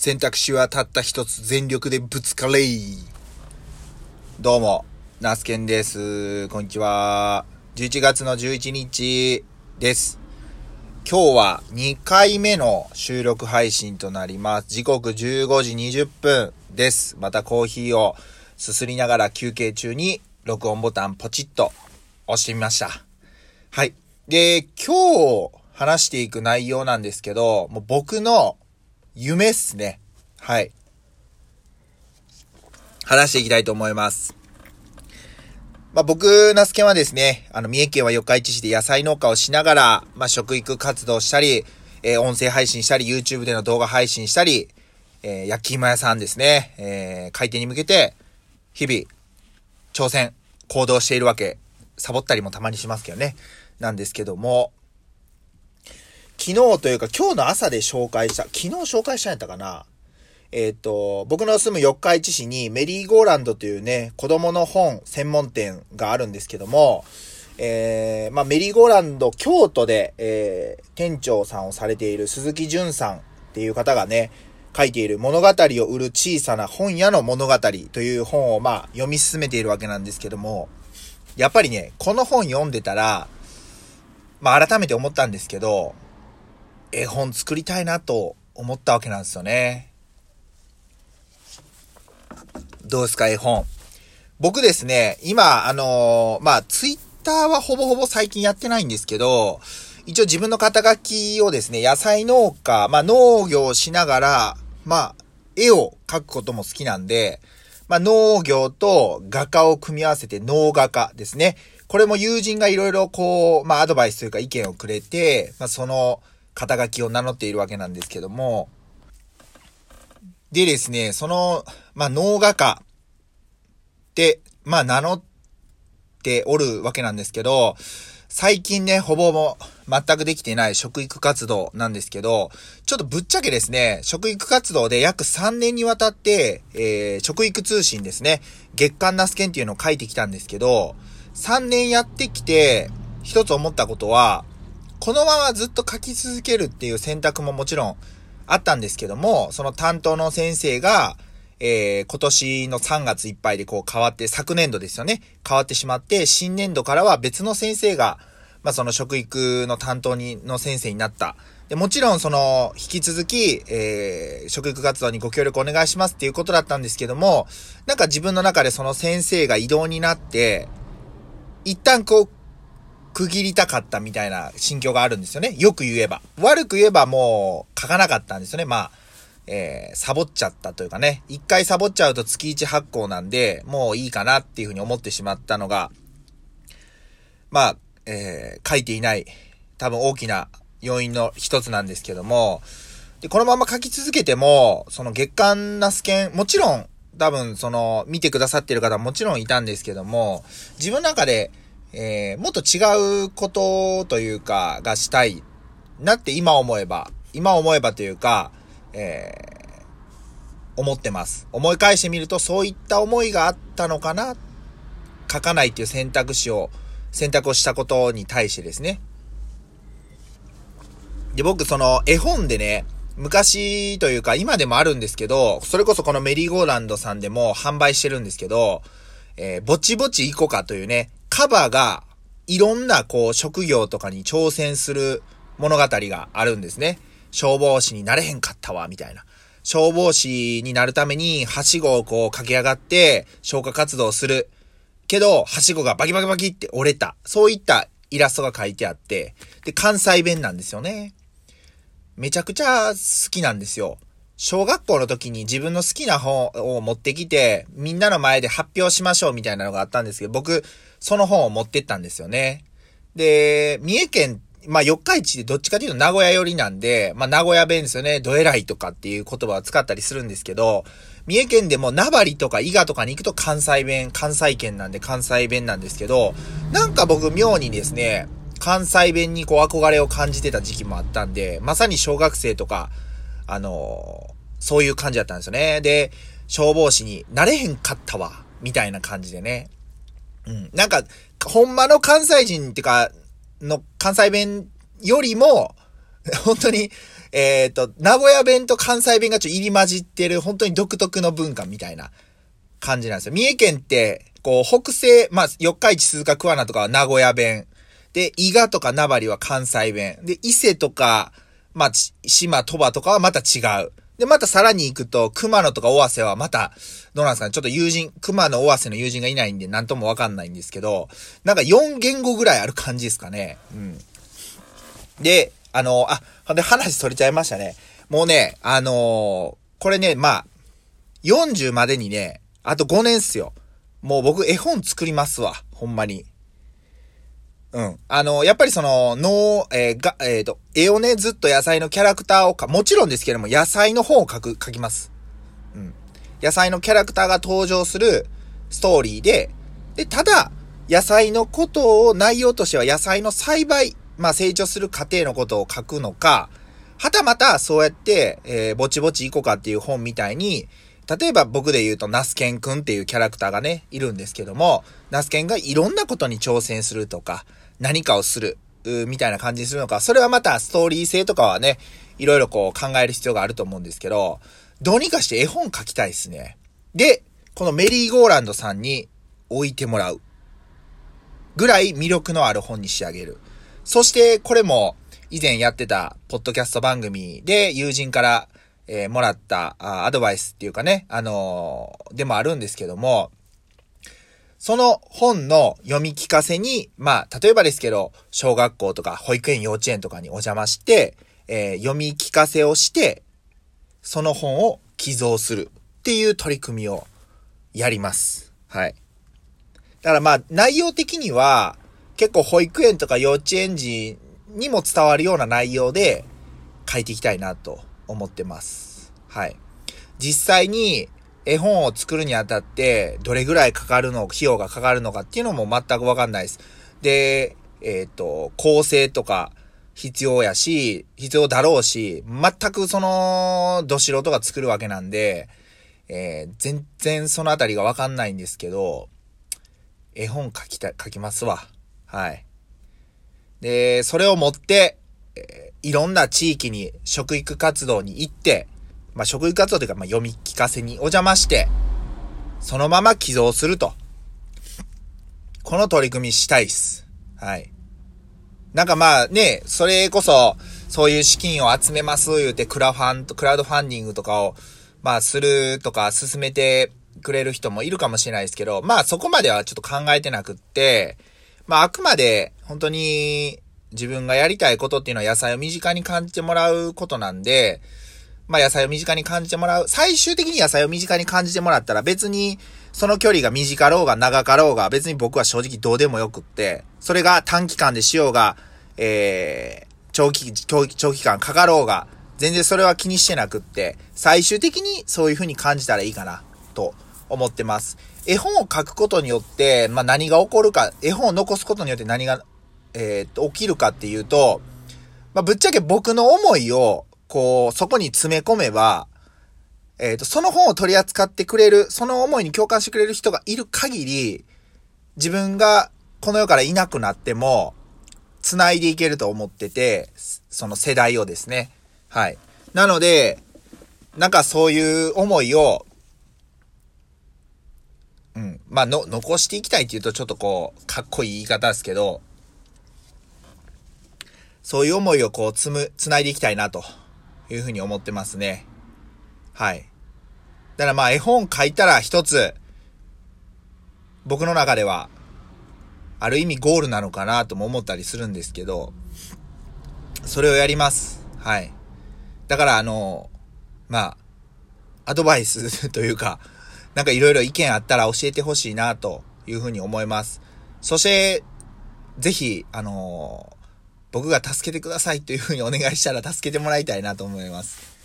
選択肢はたった一つ全力でぶつかれどうも、ナスケンです。こんにちは。11月の11日です。今日は2回目の収録配信となります。時刻15時20分です。またコーヒーをすすりながら休憩中に録音ボタンポチッと押してみました。はい。で、今日話していく内容なんですけど、もう僕の夢っすね。はい。話していきたいと思います。まあ、僕、ナスケはですね、あの、三重県は四日市市で野菜農家をしながら、まあ、食育活動したり、えー、音声配信したり、YouTube での動画配信したり、えー、焼き芋屋さんですね、えー、開店に向けて、日々、挑戦、行動しているわけ、サボったりもたまにしますけどね、なんですけども、昨日というか今日の朝で紹介した、昨日紹介したんやったかな？えっ、ー、と、僕の住む四日市市にメリーゴーランドというね、子供の本専門店があるんですけども、えー、まあ、メリーゴーランド京都で、えー、店長さんをされている鈴木淳さんっていう方がね、書いている物語を売る小さな本屋の物語という本をまあ読み進めているわけなんですけども、やっぱりね、この本読んでたら、まあ改めて思ったんですけど、絵本作りたいなと思ったわけなんですよね。どうですか、絵本？僕ですね、今、あのー、まあ、ツイッターはほぼほぼ最近やってないんですけど、一応自分の肩書きをですね、野菜農家、まあ、農業をしながら、まあ、絵を描くことも好きなんで、まあ、農業と画家を組み合わせて農画家ですね。これも友人がいろいろこう、まあ、アドバイスというか意見をくれて、まあ、その、肩書きを名乗っているわけなんですけども、でですね、その、まあ、脳画家って、まあ、名乗っておるわけなんですけど、最近ね、ほぼも全くできてない食育活動なんですけど、ちょっとぶっちゃけですね、食育活動で約3年にわたって、えー、食育通信ですね、月刊ナスケンっていうのを書いてきたんですけど、3年やってきて、一つ思ったことは、このままずっと書き続けるっていう選択ももちろんあったんですけども、その担当の先生が、えー、今年の3月いっぱいでこう変わって、昨年度ですよね。変わってしまって、新年度からは別の先生が、まあ、その食育の担当に、の先生になった。で、もちろんその、引き続き、えー、食育活動にご協力お願いしますっていうことだったんですけども、なんか自分の中でその先生が異動になって、一旦こう、区切りたかったみたいな心境があるんですよね。よく言えば。悪く言えばもう書かなかったんですよね。まあ、えー、サボっちゃったというかね。一回サボっちゃうと月1発行なんで、もういいかなっていうふうに思ってしまったのが、まあ、えー、書いていない、多分大きな要因の一つなんですけども、で、このまま書き続けても、その月刊ナスケン、もちろん、多分その、見てくださってる方もちろんいたんですけども、自分の中で、えー、もっと違うことというか、がしたいなって今思えば、今思えばというか、えー、思ってます。思い返してみると、そういった思いがあったのかな書かないっていう選択肢を、選択をしたことに対してですね。で、僕、その、絵本でね、昔というか今でもあるんですけど、それこそこのメリーゴーランドさんでも販売してるんですけど、えー、ぼちぼちいこかというね、カバがいろんなこう職業とかに挑戦する物語があるんですね。消防士になれへんかったわ、みたいな。消防士になるために、はしごをこう駆け上がって消火活動する。けど、はしごがバキバキバキって折れた。そういったイラストが書いてあって、で、関西弁なんですよね。めちゃくちゃ好きなんですよ。小学校の時に自分の好きな本を持ってきて、みんなの前で発表しましょうみたいなのがあったんですけど、僕、その本を持ってったんですよね。で、三重県、まあ、四日市でどっちかというと名古屋寄りなんで、まあ、名古屋弁ですよね。どえらいとかっていう言葉を使ったりするんですけど、三重県でも名張とか伊賀とかに行くと関西弁、関西圏なんで関西弁なんですけど、なんか僕妙にですね、関西弁にこう憧れを感じてた時期もあったんで、まさに小学生とか、あの、そういう感じだったんですよね。で、消防士になれへんかったわ、みたいな感じでね。うん。なんか、ほんまの関西人ってか、の関西弁よりも、本当に、えっ、ー、と、名古屋弁と関西弁がちょっと入り混じってる、本当に独特の文化みたいな感じなんですよ。三重県って、こう、北西、まあ、四日市鈴鹿桑名とかは名古屋弁。で、伊賀とか名張は関西弁。で、伊勢とか、まあ、島、鳥羽とかはまた違う。で、またさらに行くと、熊野とか尾鷲はまた、どうなんですかねちょっと友人、熊野尾鷲の友人がいないんで、なんともわかんないんですけど、なんか4言語ぐらいある感じですかね。うん。で、あの、あ、ほんで話それちゃいましたね。もうね、あのー、これね、まあ、40までにね、あと5年っすよ。もう僕絵本作りますわ。ほんまに。うん。あの、やっぱりその、の、えー、が、えっ、ー、と、絵をね、ずっと野菜のキャラクターをか、もちろんですけれども、野菜の本を書く、書きます。うん。野菜のキャラクターが登場するストーリーで、で、ただ、野菜のことを、内容としては野菜の栽培、まあ成長する過程のことを書くのか、はたまたそうやって、えー、ぼちぼちいこうかっていう本みたいに、例えば僕で言うと、ナスケンくんっていうキャラクターがね、いるんですけども、ナスケンがいろんなことに挑戦するとか、何かをする、みたいな感じにするのか、それはまたストーリー性とかはね、いろいろこう考える必要があると思うんですけど、どうにかして絵本書きたいですね。で、このメリーゴーランドさんに置いてもらう。ぐらい魅力のある本に仕上げる。そしてこれも以前やってたポッドキャスト番組で友人から、えー、もらったあアドバイスっていうかね、あのー、でもあるんですけども、その本の読み聞かせに、まあ、例えばですけど、小学校とか保育園幼稚園とかにお邪魔して、えー、読み聞かせをして、その本を寄贈するっていう取り組みをやります。はい。だからまあ、内容的には、結構保育園とか幼稚園児にも伝わるような内容で書いていきたいなと思ってます。はい。実際に絵本を作るにあたってどれぐらいかかるの、費用がかかるのかっていうのも全くわかんないです。で、えっ、ー、と、構成とか必要やし、必要だろうし、全くその、ど素人が作るわけなんで、えー、全然そのあたりがわかんないんですけど、絵本書きた、書きますわ。はい。で、それを持って、えー、いろんな地域に食育活動に行って、まあ、食育活動というか、まあ、読み聞かせにお邪魔して、そのまま寄贈すると。この取り組みしたいっす。はい。なんかまあね、それこそ、そういう資金を集めます言うて、クラファン、クラウドファンディングとかを、まあするとか進めてくれる人もいるかもしれないですけど、まあそこまではちょっと考えてなくって、まあ、あくまで、本当に、自分がやりたいことっていうのは野菜を身近に感じてもらうことなんで、まあ、野菜を身近に感じてもらう。最終的に野菜を身近に感じてもらったら別に、その距離が短ろうが長かろうが、別に僕は正直どうでもよくって、それが短期間でしようが、えー、長期、長期、長期間かかろうが、全然それは気にしてなくって、最終的にそういう風に感じたらいいかな、と思ってます。絵本を書くことによって、まあ、何が起こるか、絵本を残すことによって何が、えー、っと、起きるかっていうと、まあ、ぶっちゃけ僕の思いを、こう、そこに詰め込めば、え、っと、その本を取り扱ってくれる、その思いに共感してくれる人がいる限り、自分がこの世からいなくなっても、繋いでいけると思ってて、その世代をですね。はい。なので、なんかそういう思いを、うん。まあ、の、残していきたいって言うとちょっとこう、かっこいい言い方ですけど、そういう思いをこう、つむ、繋いでいきたいなというふうに思ってますね。はい。だからまあ、絵本書いたら一つ、僕の中では、ある意味ゴールなのかなとも思ったりするんですけど、それをやります。はい。だからあの、まあ、アドバイスというか、なんかいろいろ意見あったら教えてほしいなというふうに思います。そして、ぜひ、あの、僕が助けてくださいというふうにお願いしたら助けてもらいたいなと思います。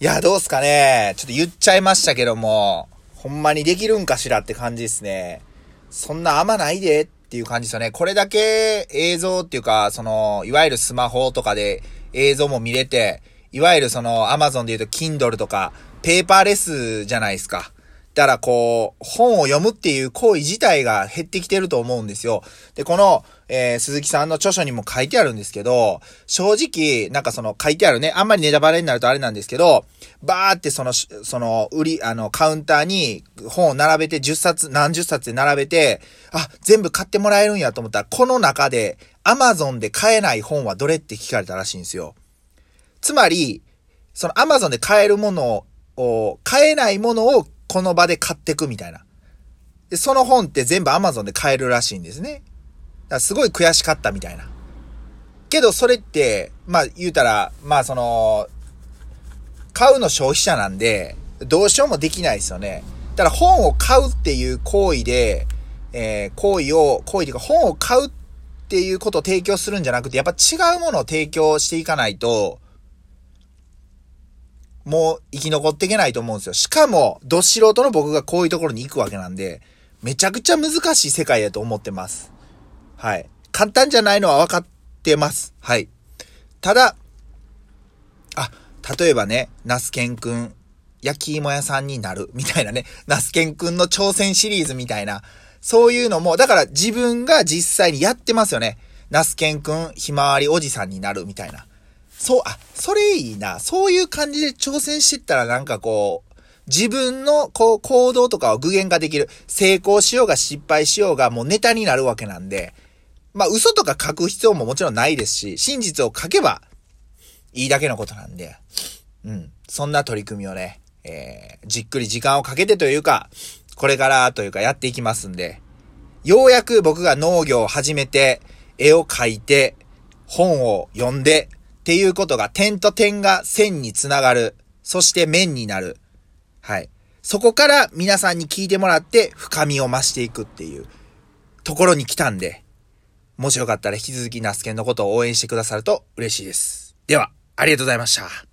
いや、どうすかね。ちょっと言っちゃいましたけども、ほんまにできるんかしらって感じですね。そんなあまないでっていう感じですよね。これだけ映像っていうか、その、いわゆるスマホとかで映像も見れて、いわゆるその Amazon で言うと Kindle とか、ペーパーレスじゃないですか。だからこう、本を読むっていう行為自体が減ってきてると思うんですよ。で、この、えー、鈴木さんの著書にも書いてあるんですけど、正直、なんかその書いてあるね、あんまりネタバレになるとあれなんですけど、バーってその、その、売り、あの、カウンターに本を並べて10冊、何十冊で並べて、あ、全部買ってもらえるんやと思ったら、この中で、アマゾンで買えない本はどれって聞かれたらしいんですよ。つまり、そのアマゾンで買えるものを、買えないものをこの場で買ってくみたいな。で、その本って全部 Amazon で買えるらしいんですね。だからすごい悔しかったみたいな。けどそれって、まあ言うたら、まあその、買うの消費者なんで、どうしようもできないですよね。だから本を買うっていう行為で、えー、行為を、行為というか本を買うっていうことを提供するんじゃなくて、やっぱ違うものを提供していかないと、もう生き残っていけないと思うんですよ。しかも、ど素人の僕がこういうところに行くわけなんで、めちゃくちゃ難しい世界だと思ってます。はい。簡単じゃないのは分かってます。はい。ただ、あ、例えばね、ナスケンくん、焼き芋屋さんになる、みたいなね、ナスケンくんの挑戦シリーズみたいな、そういうのも、だから自分が実際にやってますよね。ナスケンくん、ひまわりおじさんになる、みたいな。そう、あ、それいいな。そういう感じで挑戦してったらなんかこう、自分のこう行動とかを具現化できる。成功しようが失敗しようがもうネタになるわけなんで、まあ嘘とか書く必要ももちろんないですし、真実を書けばいいだけのことなんで、うん。そんな取り組みをね、えー、じっくり時間をかけてというか、これからというかやっていきますんで、ようやく僕が農業を始めて、絵を描いて、本を読んで、っていうことが点と点が線につながる。そして面になる。はい。そこから皆さんに聞いてもらって深みを増していくっていうところに来たんで、もしよかったら引き続きナスケンのことを応援してくださると嬉しいです。では、ありがとうございました。